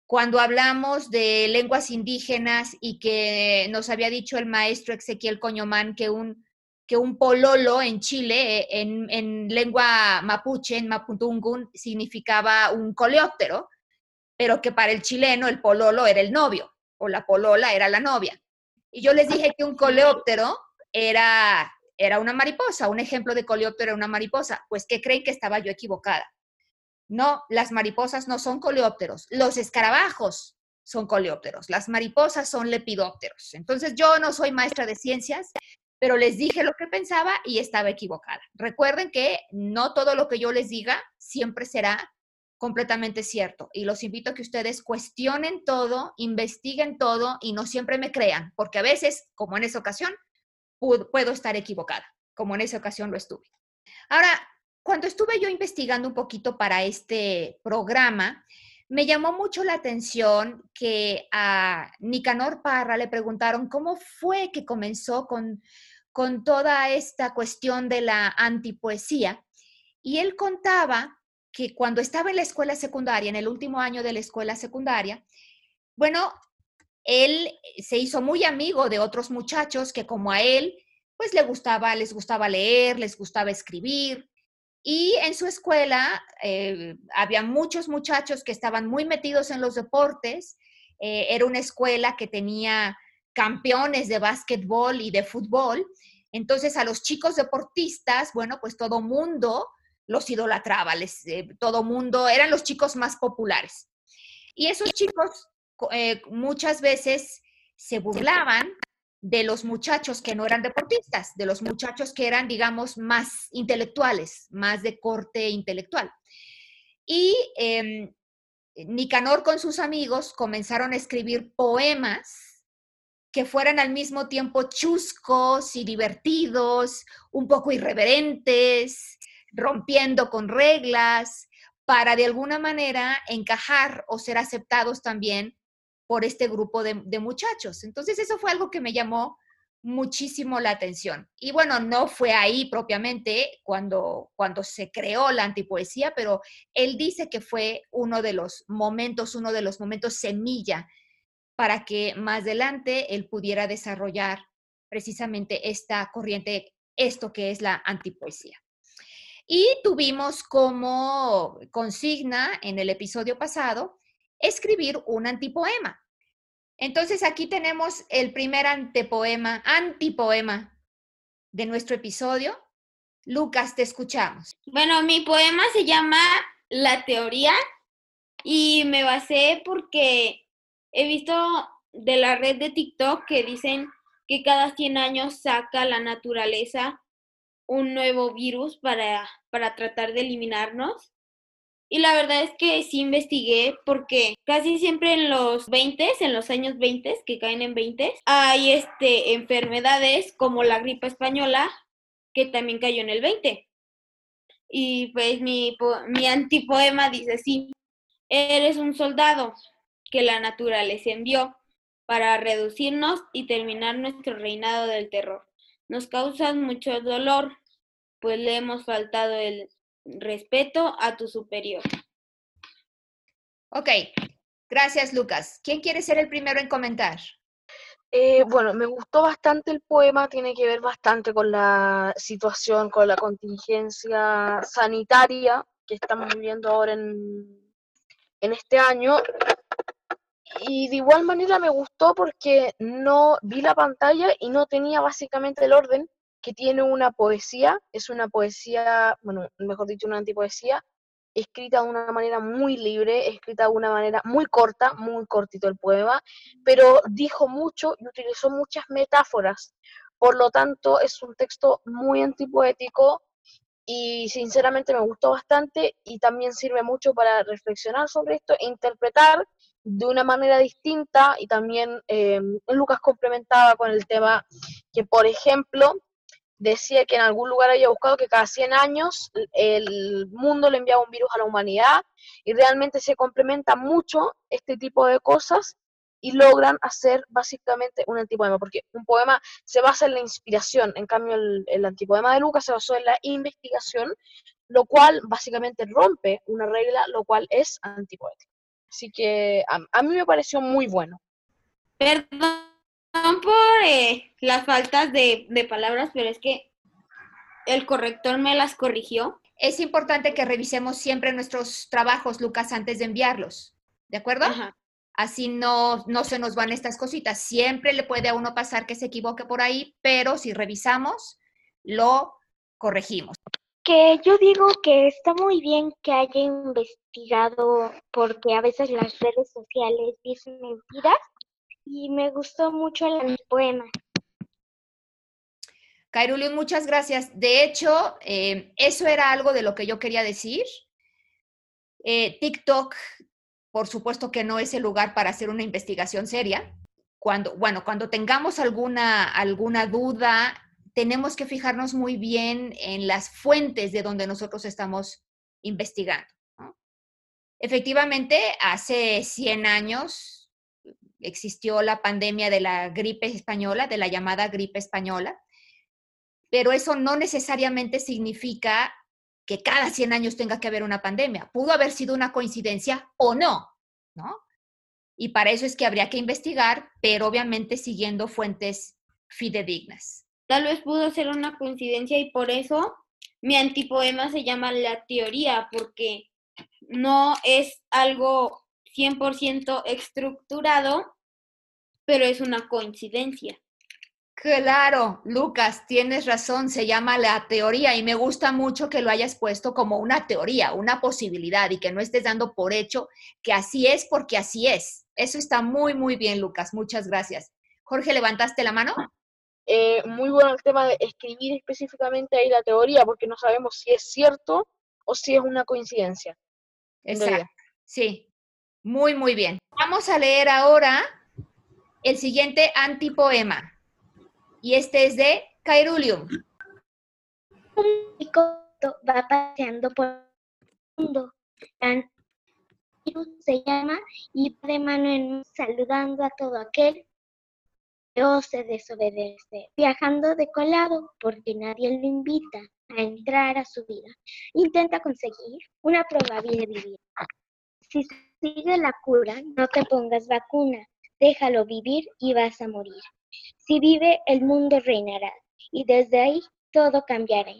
Cuando hablamos de lenguas indígenas y que nos había dicho el maestro Ezequiel Coñomán que un que un pololo en Chile, eh, en, lengua mapuche, en maputungun, significaba un coleóptero, pero que para el chileno el pololo era el novio o la polola era la novia. Y yo les dije que un coleóptero era, era una mariposa, un ejemplo de coleóptero era una mariposa. Pues, ¿qué creen que estaba yo equivocada? No, las mariposas no son coleópteros, los escarabajos son coleópteros, las mariposas son lepidópteros. Entonces, yo no soy maestra de ciencias, pero les dije lo que pensaba y estaba equivocada. Recuerden que no todo lo que yo les diga siempre será completamente cierto y los invito a que ustedes cuestionen todo, investiguen todo y no siempre me crean, porque a veces, como en esa ocasión, puedo estar equivocada, como en esa ocasión lo estuve. Ahora, cuando estuve yo investigando un poquito para este programa, me llamó mucho la atención que a Nicanor Parra le preguntaron cómo fue que comenzó con, con toda esta cuestión de la antipoesía. Y él contaba que cuando estaba en la escuela secundaria, en el último año de la escuela secundaria, bueno, él se hizo muy amigo de otros muchachos que como a él, pues le gustaba, les gustaba leer, les gustaba escribir, y en su escuela eh, había muchos muchachos que estaban muy metidos en los deportes. Eh, era una escuela que tenía campeones de básquetbol y de fútbol. Entonces a los chicos deportistas, bueno, pues todo mundo los idolatraba, les, eh, todo mundo, eran los chicos más populares. Y esos chicos muchas veces se burlaban de los muchachos que no eran deportistas, de los muchachos que eran, digamos, más intelectuales, más de corte intelectual. Y eh, Nicanor con sus amigos comenzaron a escribir poemas que fueran al mismo tiempo chuscos y divertidos, un poco irreverentes, rompiendo con reglas, para de alguna manera encajar o ser aceptados también por este grupo de, muchachos. Entonces eso fue algo que me llamó muchísimo la atención. Y bueno, no fue ahí propiamente cuando, cuando se creó la antipoesía, pero él dice que fue uno de los momentos, uno de los momentos semilla para que más adelante él pudiera desarrollar precisamente esta corriente, esto que es la antipoesía. Y tuvimos como consigna en el episodio pasado escribir un antipoema. Entonces aquí tenemos el primer antepoema, antipoema de nuestro episodio. Lucas, te escuchamos. Bueno, mi poema se llama La teoría y me basé porque he visto de la red de TikTok que dicen que cada 100 años saca la naturaleza un nuevo virus para, para tratar de eliminarnos. Y la verdad es que sí investigué porque casi siempre en los 20, en los años 20, que caen en 20, hay este, enfermedades como la gripe española que también cayó en el 20. Y pues mi, mi antipoema dice así, eres un soldado que la naturaleza envió para reducirnos y terminar nuestro reinado del terror. Nos causas mucho dolor, pues le hemos faltado el respeto a tu superior. Ok, gracias Lucas. ¿Quién quiere ser el primero en comentar? Eh, bueno, me gustó bastante el poema, tiene que ver bastante con la situación, con la contingencia sanitaria que estamos viviendo ahora en, en este año. Y de igual manera me gustó porque no vi la pantalla y no tenía básicamente el orden que tiene una poesía. Es una poesía, bueno, mejor dicho, una antipoesía, escrita de una manera muy libre, escrita de una manera muy corta, muy cortito el poema, pero dijo mucho y utilizó muchas metáforas. Por lo tanto, es un texto muy antipoético y sinceramente me gustó bastante y también sirve mucho para reflexionar sobre esto e interpretar de una manera distinta y también eh, Lucas complementaba con el tema que, por ejemplo, decía que en algún lugar había buscado que cada 100 años el mundo le enviaba un virus a la humanidad y realmente se complementa mucho este tipo de cosas y logran hacer básicamente un antipoema, porque un poema se basa en la inspiración, en cambio el, el antipoema de Lucas se basó en la investigación, lo cual básicamente rompe una regla, lo cual es antipoético. Así que a, a mí me pareció muy bueno. Perdón por eh, las faltas de, de palabras, pero es que el corrector me las corrigió. Es importante que revisemos siempre nuestros trabajos, Lucas, antes de enviarlos. ¿De acuerdo? Ajá. Así no, no se nos van estas cositas. Siempre le puede a uno pasar que se equivoque por ahí, pero si revisamos, lo corregimos. Que yo digo que está muy bien que haya investigado porque a veces las redes sociales dicen mentiras y me gustó mucho el poema. Cairulio, muchas gracias. De hecho, eh, eso era algo de lo que yo quería decir. Eh, TikTok, por supuesto que no es el lugar para hacer una investigación seria. Cuando, bueno, cuando tengamos alguna, alguna duda, tenemos que fijarnos muy bien en las fuentes de donde nosotros estamos investigando. Efectivamente, hace 100 años existió la pandemia de la gripe española, de la llamada gripe española, pero eso no necesariamente significa que cada 100 años tenga que haber una pandemia. Pudo haber sido una coincidencia o no, ¿no? Y para eso es que habría que investigar, pero obviamente siguiendo fuentes fidedignas. Tal vez pudo ser una coincidencia y por eso mi antipoema se llama La teoría, porque no es algo 100% estructurado, pero es una coincidencia. Claro, Lucas, tienes razón, se llama la teoría y me gusta mucho que lo hayas puesto como una teoría, una posibilidad y que no estés dando por hecho que así es porque así es. Eso está muy, muy bien, Lucas. Muchas gracias. Jorge, ¿levantaste la mano? Eh, muy bueno el tema de escribir específicamente ahí la teoría, porque no sabemos si es cierto o si es una coincidencia. Exacto. Sí, muy, muy bien. Vamos a leer ahora el siguiente antipoema. Y este es de Cairulium. Un chico va paseando por el mundo. Se llama y de mano en saludando a todo aquel que ose desobedece, viajando de colado porque nadie lo invita a entrar a su vida. Intenta conseguir una probabilidad de vivir. Sigue la cura, no te pongas vacuna, déjalo vivir y vas a morir. Si vive, el mundo reinará y desde ahí todo cambiará.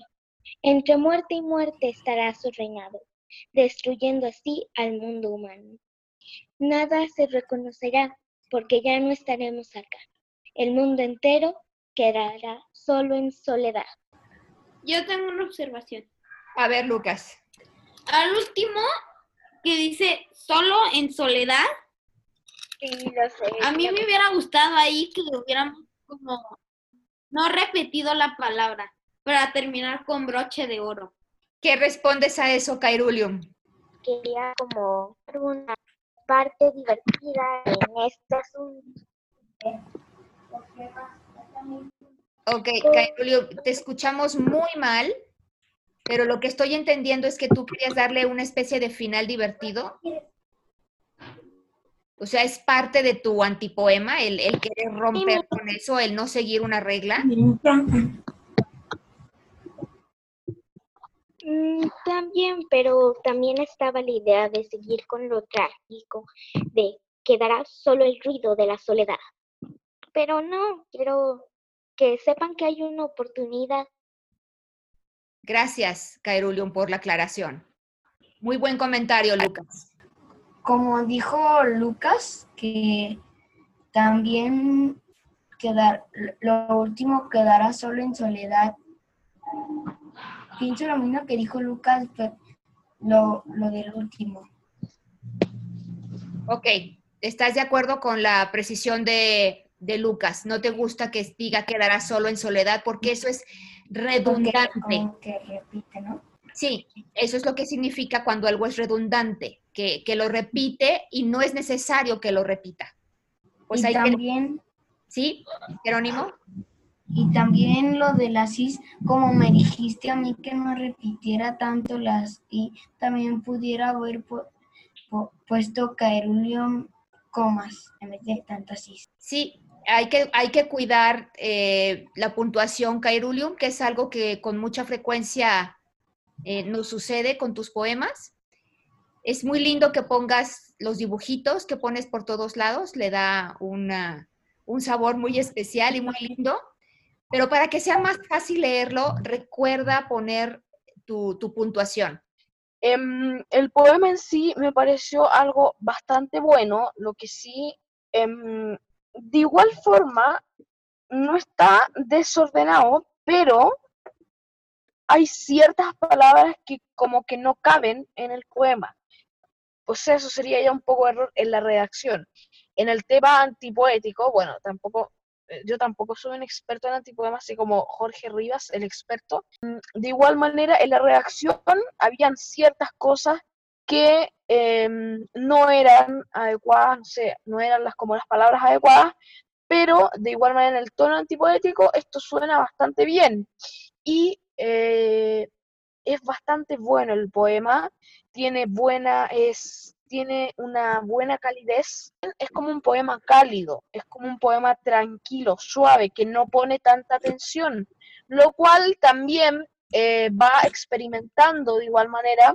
Entre muerte y muerte estará su reinado, destruyendo así al mundo humano. Nada se reconocerá porque ya no estaremos acá. El mundo entero quedará solo en soledad. Yo tengo una observación. A ver, Lucas. Al último, que dice solo en soledad, Sí, lo sé. a mí me hubiera gustado ahí que hubiéramos como no repetido la palabra para terminar con broche de oro. ¿Qué respondes a eso, Cairulium? quería como una parte divertida en este asunto. Ok, Cairulium, te escuchamos muy mal. Pero lo que estoy entendiendo es que tú querías darle una especie de final divertido. O sea, es parte de tu antipoema, el, el querer romper con eso, el no seguir una regla. Mm, también, pero también estaba la idea de seguir con lo trágico, de quedará solo el ruido de la soledad. Pero no, quiero que sepan que hay una oportunidad. Gracias, Caerulium, por la aclaración. Muy buen comentario, Lucas. Como dijo Lucas, que también quedar, lo último quedará solo en soledad. Pienso lo mismo que dijo Lucas, pero lo, lo del último. Ok, ¿estás de acuerdo con la precisión de, de Lucas? ¿No te gusta que diga quedará solo en soledad? Porque eso es redundante. Como que repite, ¿no? Sí, eso es lo que significa cuando algo es redundante, que, que lo repite y no es necesario que lo repita. Pues y hay también, ¿Sí, Jerónimo? y también lo de las is, como me dijiste a mí que no repitiera tanto las y, también pudiera haber pu- pu- puesto caerulium comas en vez de tantas is. Sí, hay que, hay que cuidar eh, la puntuación Cairulium, que es algo que con mucha frecuencia eh, nos sucede con tus poemas. Es muy lindo que pongas los dibujitos que pones por todos lados, le da un sabor muy especial y muy lindo. Pero para que sea más fácil leerlo, recuerda poner tu, tu puntuación. Em, el poema en sí me pareció algo bastante bueno, lo que sí, em, de igual forma, no está desordenado, pero hay ciertas palabras que como que no caben en el poema. Pues eso sería ya un poco error en la redacción. En el tema antipoético, bueno, tampoco, eh, yo tampoco soy un experto en antipoemas, así como Jorge Rivas, el experto. Mm, De igual manera, en la redacción habían ciertas cosas que em, no eran adecuadas, no sé, no eran las como las palabras adecuadas, pero de igual manera en el tono antipoético esto suena bastante bien. Y eh, es bastante bueno el poema, tiene buena, es, tiene una buena calidez, es como un poema cálido, es como un poema tranquilo, suave, que no pone tanta tensión, lo cual también eh, va experimentando de igual manera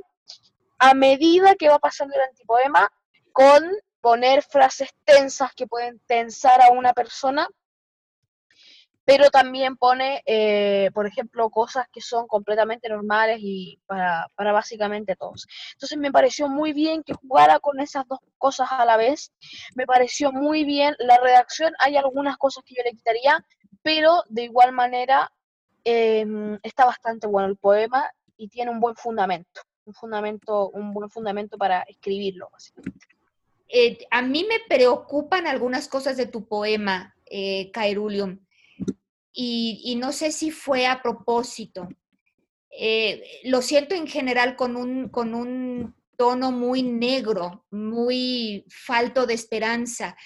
a medida que va pasando el antipoema con poner frases tensas que pueden tensar a una persona pero también pone, eh, por ejemplo, cosas que son completamente normales y para, para básicamente todos. Entonces me pareció muy bien que jugara con esas dos cosas a la vez, me pareció muy bien la redacción, hay algunas cosas que yo le quitaría, pero de igual manera em, está bastante bueno el poema y tiene un buen fundamento, un fundamento, un buen fundamento para escribirlo. Eh, a mí me preocupan algunas cosas de tu poema, eh, Caerulium, y, y no sé si fue a propósito. Eh, lo siento en general con un, con un tono muy negro, muy falto de esperanza.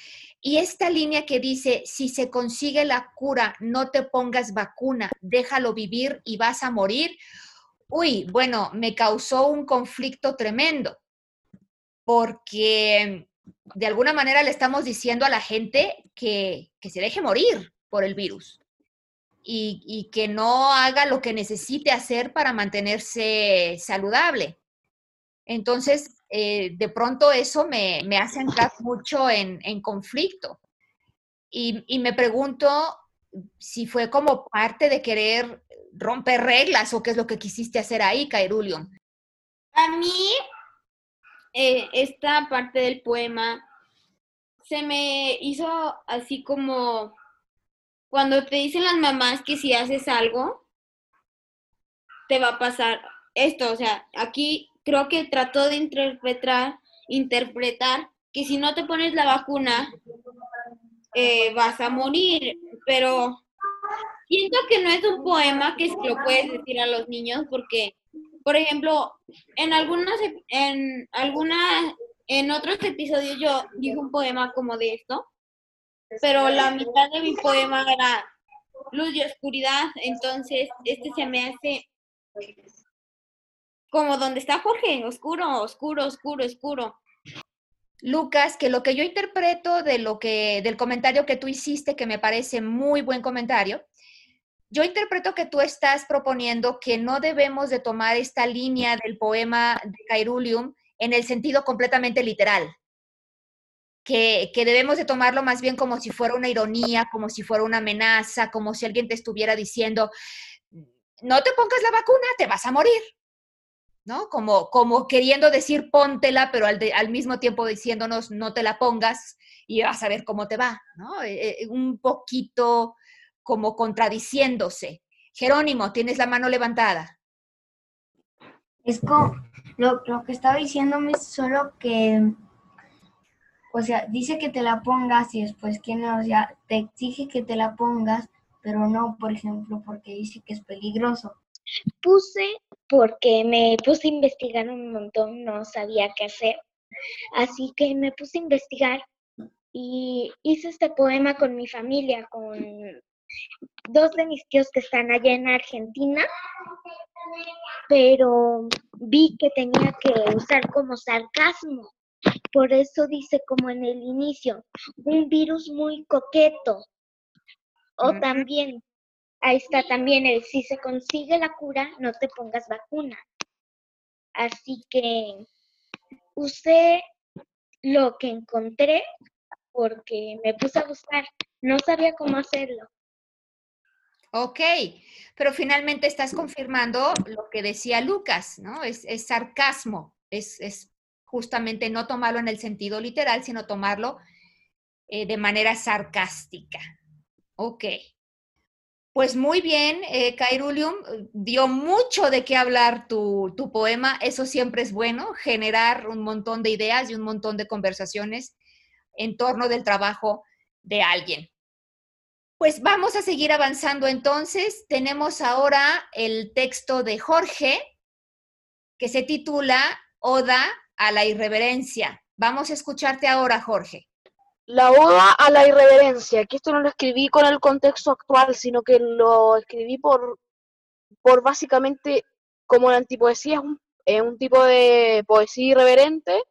Y esta línea que dice, si se consigue la cura, no te pongas vacuna, déjalo vivir y vas a morir. Uy, bueno, me causó un conflicto tremendo, porque de alguna manera le estamos diciendo a la gente que, que se deje morir por el virus y, y que no haga lo que necesite hacer para mantenerse saludable. Entonces, eh, de pronto eso me, me hace entrar mucho en, en conflicto. Y, y me pregunto si fue como parte de querer romper reglas o qué es lo que quisiste hacer ahí, Cairulium. A mí, eh, esta parte del poema se me hizo así como cuando te dicen las mamás que si haces algo, te va a pasar esto. O sea, aquí creo que trató de interpretar, interpretar que si no te pones la vacuna, eh, vas a morir. Pero siento que no es un poema que se lo puedes decir a los niños porque, por ejemplo, en algunas, en alguna, en otros episodios yo dije un poema como de esto, pero la mitad de mi poema era luz y oscuridad, entonces este se me hace como donde está Jorge, oscuro, oscuro, oscuro, oscuro. Lucas, que lo que yo interpreto de lo que del comentario que tú hiciste, que me parece muy buen comentario, yo interpreto que tú estás proponiendo que no debemos de tomar esta línea del poema de Cairulium en el sentido completamente literal, que, que, debemos de tomarlo más bien como si fuera una ironía, como si fuera una amenaza, como si alguien te estuviera diciendo, no te pongas la vacuna, te vas a morir. ¿no? Como, como queriendo decir póntela, pero al, al, mismo tiempo diciéndonos no te la pongas y vas a ver cómo te va, ¿no? Eh, eh, un poquito como contradiciéndose. Jerónimo, tienes la mano levantada. Es como lo, lo que estaba diciéndome es solo que, o sea, dice que te la pongas y después que no, o sea, te exige que te la pongas, pero no, por ejemplo, porque dice que es peligroso. Puse porque me puse a investigar un montón, no sabía qué hacer. Así que me puse a investigar y hice este poema con mi familia, con dos de mis tíos que están allá en Argentina, pero vi que tenía que usar como sarcasmo. Por eso dice como en el inicio, un virus muy coqueto. O también Ahí está también el si se consigue la cura, no te pongas vacuna. Así que usé lo que encontré porque me puse a buscar, no sabía cómo hacerlo. Ok, pero finalmente estás confirmando lo que decía Lucas, ¿no? Es, es sarcasmo, es, es, justamente no tomarlo en el sentido literal, sino tomarlo eh, de manera sarcástica. Ok. Pues muy bien, eh, Kairulium, dio mucho de qué hablar tu, tu, poema, eso siempre es bueno, generar un montón de ideas y un montón de conversaciones en torno del trabajo de alguien. Pues vamos a seguir avanzando entonces. Tenemos ahora el texto de Jorge, que se titula Oda a la Irreverencia. Vamos a escucharte ahora, Jorge. La oda a la irreverencia, que esto no lo escribí con el contexto actual, sino que lo escribí por, por básicamente, como la antipoesía es un, es un tipo de poesía irreverente,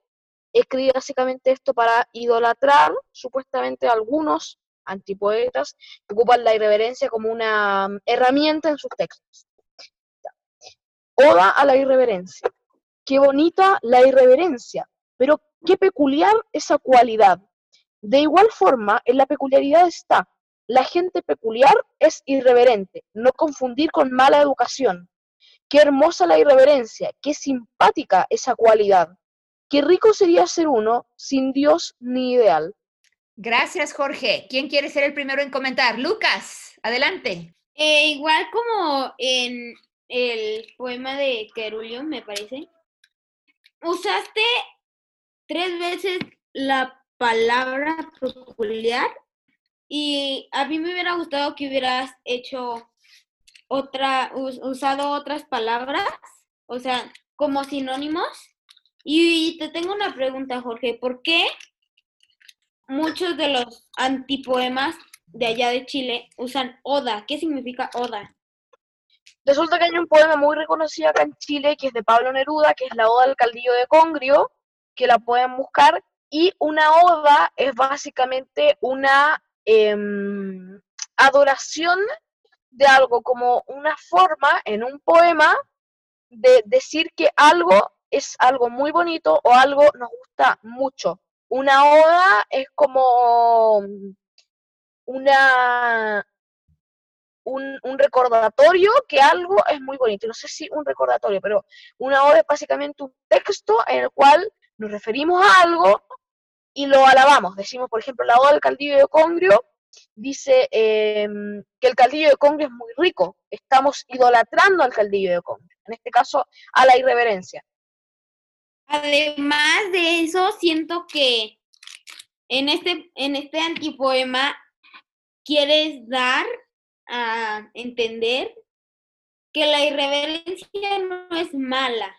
escribí básicamente esto para idolatrar supuestamente a algunos antipoetas que ocupan la irreverencia como una herramienta en sus textos. Oda a la irreverencia. Qué bonita la irreverencia, pero qué peculiar esa cualidad de igual forma, en la peculiaridad está, la gente peculiar es irreverente, no confundir con mala educación. Qué hermosa la irreverencia, qué simpática esa cualidad. Qué rico sería ser uno sin Dios ni ideal. Gracias, Jorge. ¿Quién quiere ser el primero en comentar? Lucas, adelante. Eh, igual como en el poema de Querulio, me parece, usaste tres veces la palabra peculiar y a mí me hubiera gustado que hubieras hecho otra, usado otras palabras, o sea, como sinónimos. Y te tengo una pregunta, Jorge, ¿por qué muchos de los antipoemas de allá de Chile usan oda? ¿Qué significa oda? Resulta que hay un poema muy reconocido acá en Chile, que es de Pablo Neruda, que es la Oda al Caldillo de Congrio, que la pueden buscar, y una oda es básicamente una em, adoración de algo, como una forma en un poema de decir que algo es algo muy bonito o algo nos gusta mucho. Una oda es como una un, un, recordatorio que algo es muy bonito. No sé si un recordatorio, pero una oda es básicamente un texto en el cual nos referimos a algo y lo alabamos. Decimos, por ejemplo, la oda del caldillo de Congrio dice em, que el caldillo de Congrio es muy rico. Estamos idolatrando al caldillo de Congrio. En este caso, a la irreverencia. Además de eso, siento que en este, en este antipoema quieres dar a entender que la irreverencia no es mala,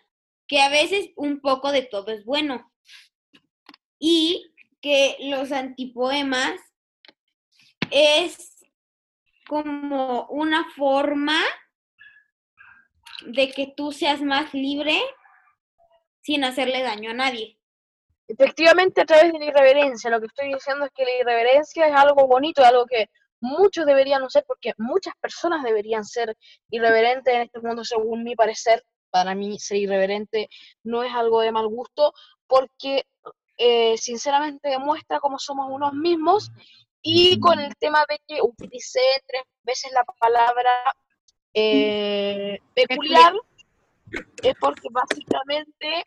que a veces un poco de todo es bueno y que los antipoemas es como una forma de que tú seas más libre sin hacerle daño a nadie. Efectivamente, a través de la irreverencia, lo que estoy diciendo es que la irreverencia es algo bonito, es algo que muchos deberían hacer porque muchas personas deberían ser irreverentes en este mundo, según mi parecer. Para mí, ser irreverente no es algo de mal gusto porque eh, sinceramente demuestra cómo somos unos mismos y con el tema de que utilicé tres veces la palabra eh, peculiar, es porque básicamente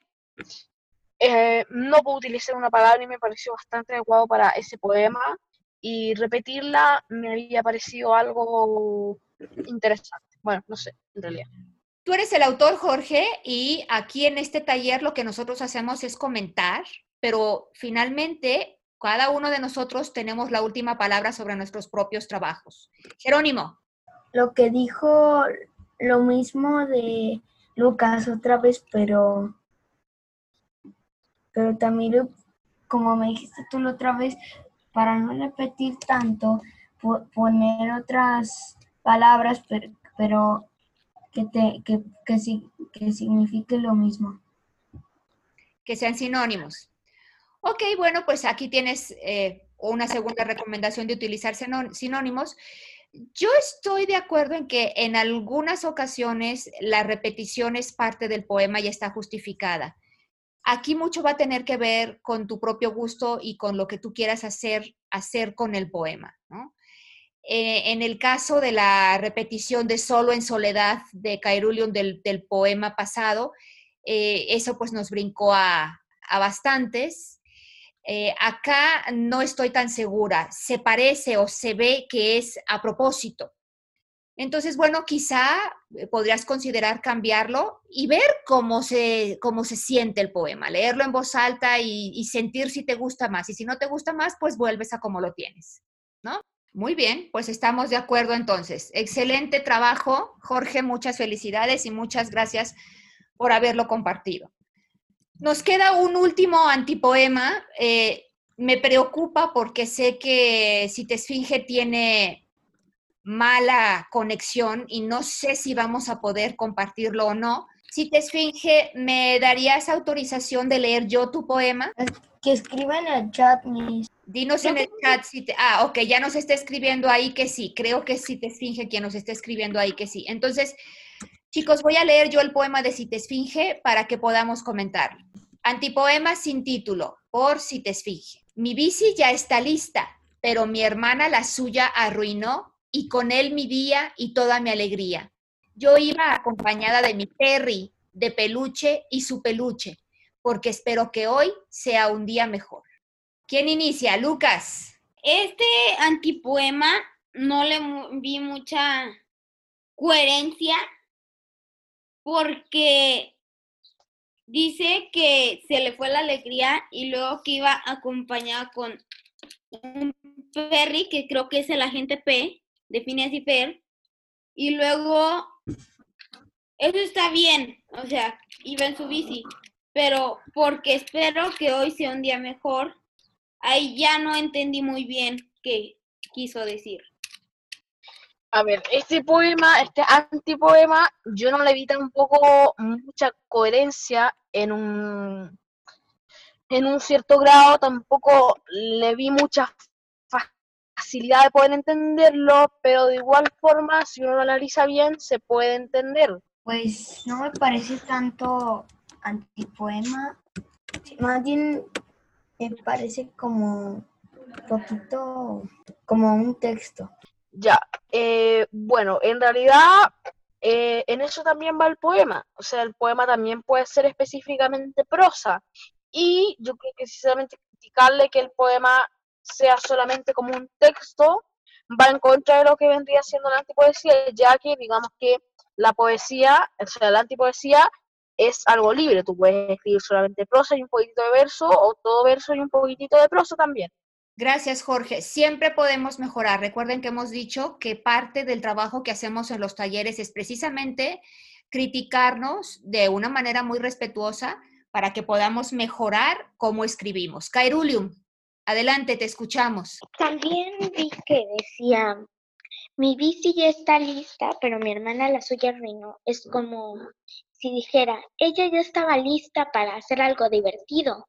eh, no puedo utilizar una palabra y me pareció bastante adecuado para ese poema y repetirla me había parecido algo interesante. Bueno, no sé, en realidad. Tú eres el autor, Jorge, y aquí en este taller lo que nosotros hacemos es comentar, pero finalmente cada uno de nosotros tenemos la última palabra sobre nuestros propios trabajos. Jerónimo. Lo que dijo lo mismo de Lucas otra vez, pero, pero también, como me dijiste tú la otra vez, para no repetir tanto, poner otras palabras, pero, pero que, te, que, que, que signifique lo mismo. Que sean sinónimos. Ok, bueno, pues aquí tienes eh, una segunda recomendación de utilizar sinónimos. Yo estoy de acuerdo en que en algunas ocasiones la repetición es parte del poema y está justificada. Aquí mucho va a tener que ver con tu propio gusto y con lo que tú quieras hacer, hacer con el poema. Eh, en el caso de la repetición de Solo en Soledad de Cairulion del, poema pasado, eh, eso pues nos brincó a, a bastantes. Eh, acá no estoy tan segura, se parece o se ve que es a propósito. Entonces, bueno, quizá eh, podrías considerar cambiarlo y ver cómo se, cómo se siente el poema, leerlo en voz alta y, y sentir si te gusta más. Y si no te gusta más, pues vuelves a como lo tienes, ¿no? Muy bien, pues estamos de acuerdo entonces. Excelente trabajo, Jorge, muchas felicidades y muchas gracias por haberlo compartido. Nos queda un último antipoema. Eh, me preocupa porque sé que si te esfinge tiene mala conexión y no sé si vamos a poder compartirlo o no. Si te esfinge, ¿me darías autorización de leer yo tu poema? Que escriba en el chat, Miss. Dinos en el chat si te... Ah, ok, ya nos está escribiendo ahí que sí. Creo que sí te esfinge quien nos está escribiendo ahí que sí. Entonces, chicos, voy a leer yo el poema de Si te esfinge para que podamos comentarlo. Antipoema sin título, por si te esfinge. Mi bici ya está lista, pero mi hermana la suya arruinó y con él mi día y toda mi alegría. Yo iba acompañada de mi Perry, de peluche y su peluche, porque espero que hoy sea un día mejor. ¿Quién inicia? Lucas. Este antipoema no le vi mucha coherencia porque Dice que se le fue la alegría y luego que iba acompañada con un Perry, que creo que es el agente P, de Phineas y Per. Y luego, eso está bien, o sea, iba en su bici. Pero porque espero que hoy sea un día mejor, ahí ya no entendí muy bien qué quiso decir. A ver, este poema, este antipoema, yo no le vi tampoco mucha coherencia en un, en un cierto grado, tampoco le vi mucha facilidad de poder entenderlo, pero de igual forma, si uno lo analiza bien, se puede entender. Pues no me parece tanto antipoema, más bien me parece como un poquito como un texto. Ya, eh, bueno, en realidad eh, en eso también va el poema. O sea, el poema también puede ser específicamente prosa. Y yo creo que sinceramente criticarle que el poema sea solamente como un texto va en contra de lo que vendría siendo la antipoesía, ya que digamos que la poesía, o sea, la antipoesía es algo libre. Tú puedes escribir solamente prosa y un poquitito de verso, o todo verso y un poquitito de prosa también. Gracias, Jorge. Siempre podemos mejorar. Recuerden que hemos dicho que parte del trabajo que hacemos en los talleres es precisamente criticarnos de una manera muy respetuosa para que podamos mejorar cómo escribimos. Cairulium, adelante, te escuchamos. También vi que decía Mi bici ya está lista, pero mi hermana la suya arruinó. Es como si dijera, ella ya estaba lista para hacer algo divertido,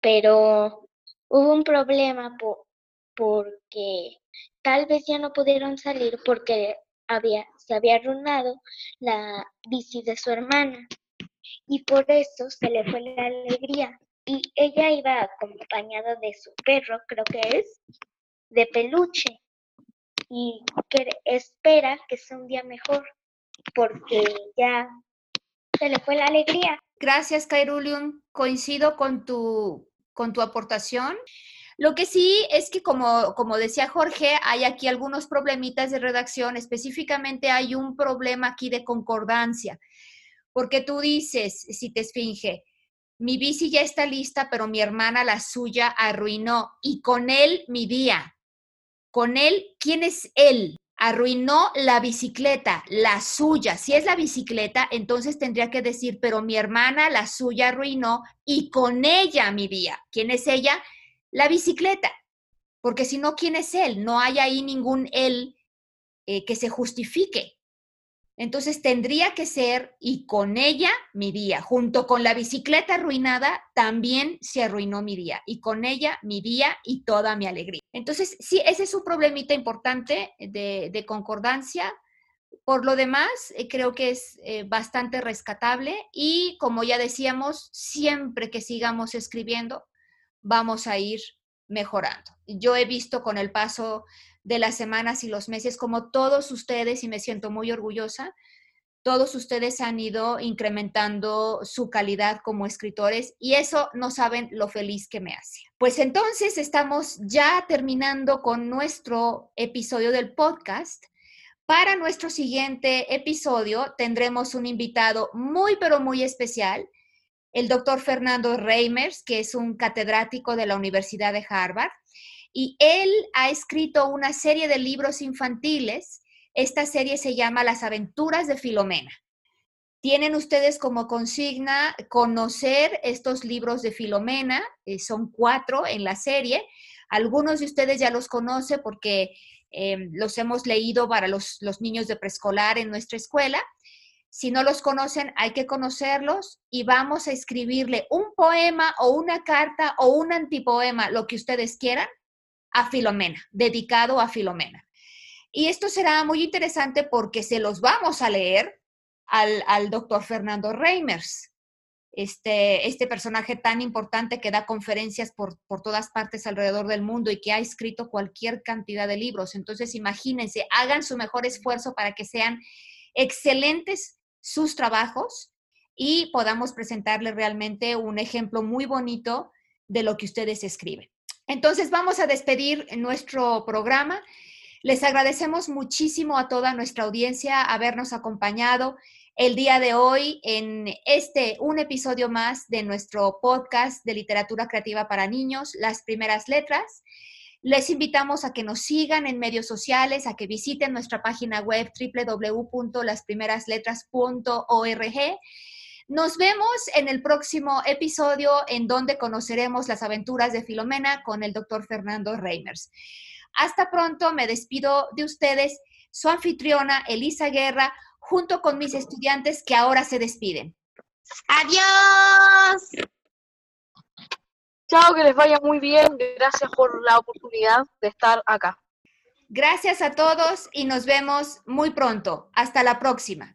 pero hubo un problema porque tal vez ya no pudieron salir porque había, se había arruinado la bici de su hermana y por eso se le fue la alegría. Y ella iba acompañada de su perro, creo que es, de peluche y que espera que sea un día mejor porque ya se le fue la alegría. Gracias, Kairulium. Coincido con tu, con tu aportación. Lo que sí es que, como, como decía Jorge, hay aquí algunos problemitas de redacción. Específicamente hay un problema aquí de concordancia, porque tú dices, si te esfinge, mi bici ya está lista, pero mi hermana la suya arruinó y con él mi día. Con él, ¿quién es él? Arruinó la bicicleta, la suya. Si es la bicicleta, entonces tendría que decir, pero mi hermana la suya arruinó y con ella mi día. ¿Quién es ella? La bicicleta. Porque si no, ¿quién es él? No hay ahí ningún él eh, que se justifique. Entonces tendría que ser, y con ella mi día, junto con la bicicleta arruinada, también se arruinó mi día, y con ella mi día y toda mi alegría. Entonces, sí, ese es un problemita importante de, concordancia. Por lo demás, eh, creo que es eh, bastante rescatable y como ya decíamos, siempre que sigamos escribiendo, vamos a ir mejorando. Yo he visto con el paso de las semanas y los meses, como todos ustedes, y me siento muy orgullosa, todos ustedes han ido incrementando su calidad como escritores y eso no saben lo feliz que me hace. Pues entonces estamos ya terminando con nuestro episodio del podcast. Para nuestro siguiente episodio tendremos un invitado muy, pero muy especial, el doctor Fernando Reimers, que es un catedrático de la Universidad de Harvard y él ha escrito una serie de libros infantiles. Esta serie se llama Las aventuras de Filomena. Tienen ustedes como consigna conocer estos libros de Filomena, eh, son cuatro en la serie. Algunos de ustedes ya los conocen porque em, los hemos leído para los, los niños de preescolar en nuestra escuela. Si no los conocen, hay que conocerlos y vamos a escribirle un poema o una carta o un antipoema, lo que ustedes quieran, a Filomena, dedicado a Filomena. Y esto será muy interesante porque se los vamos a leer al, doctor Fernando Reimers, este, este personaje tan importante que da conferencias por, por todas partes alrededor del mundo y que ha escrito cualquier cantidad de libros. Entonces, imagínense, hagan su mejor esfuerzo para que sean excelentes sus trabajos y podamos presentarles realmente un ejemplo muy bonito de lo que ustedes escriben. Entonces vamos a despedir nuestro programa. Les agradecemos muchísimo a toda nuestra audiencia habernos acompañado el día de hoy en este, un episodio más de nuestro podcast de literatura creativa para niños, Las Primeras Letras. Les invitamos a que nos sigan en medios sociales, a que visiten nuestra página web www.lasprimerasletras.org nos vemos en el próximo episodio en donde conoceremos las aventuras de Filomena con el doctor Fernando Reimers. Hasta pronto, me despido de ustedes, su anfitriona Elisa Guerra, junto con mis estudiantes que ahora se despiden. Adiós. Chao, que les vaya muy bien. Gracias por la oportunidad de estar acá. Gracias a todos y nos vemos muy pronto. Hasta la próxima.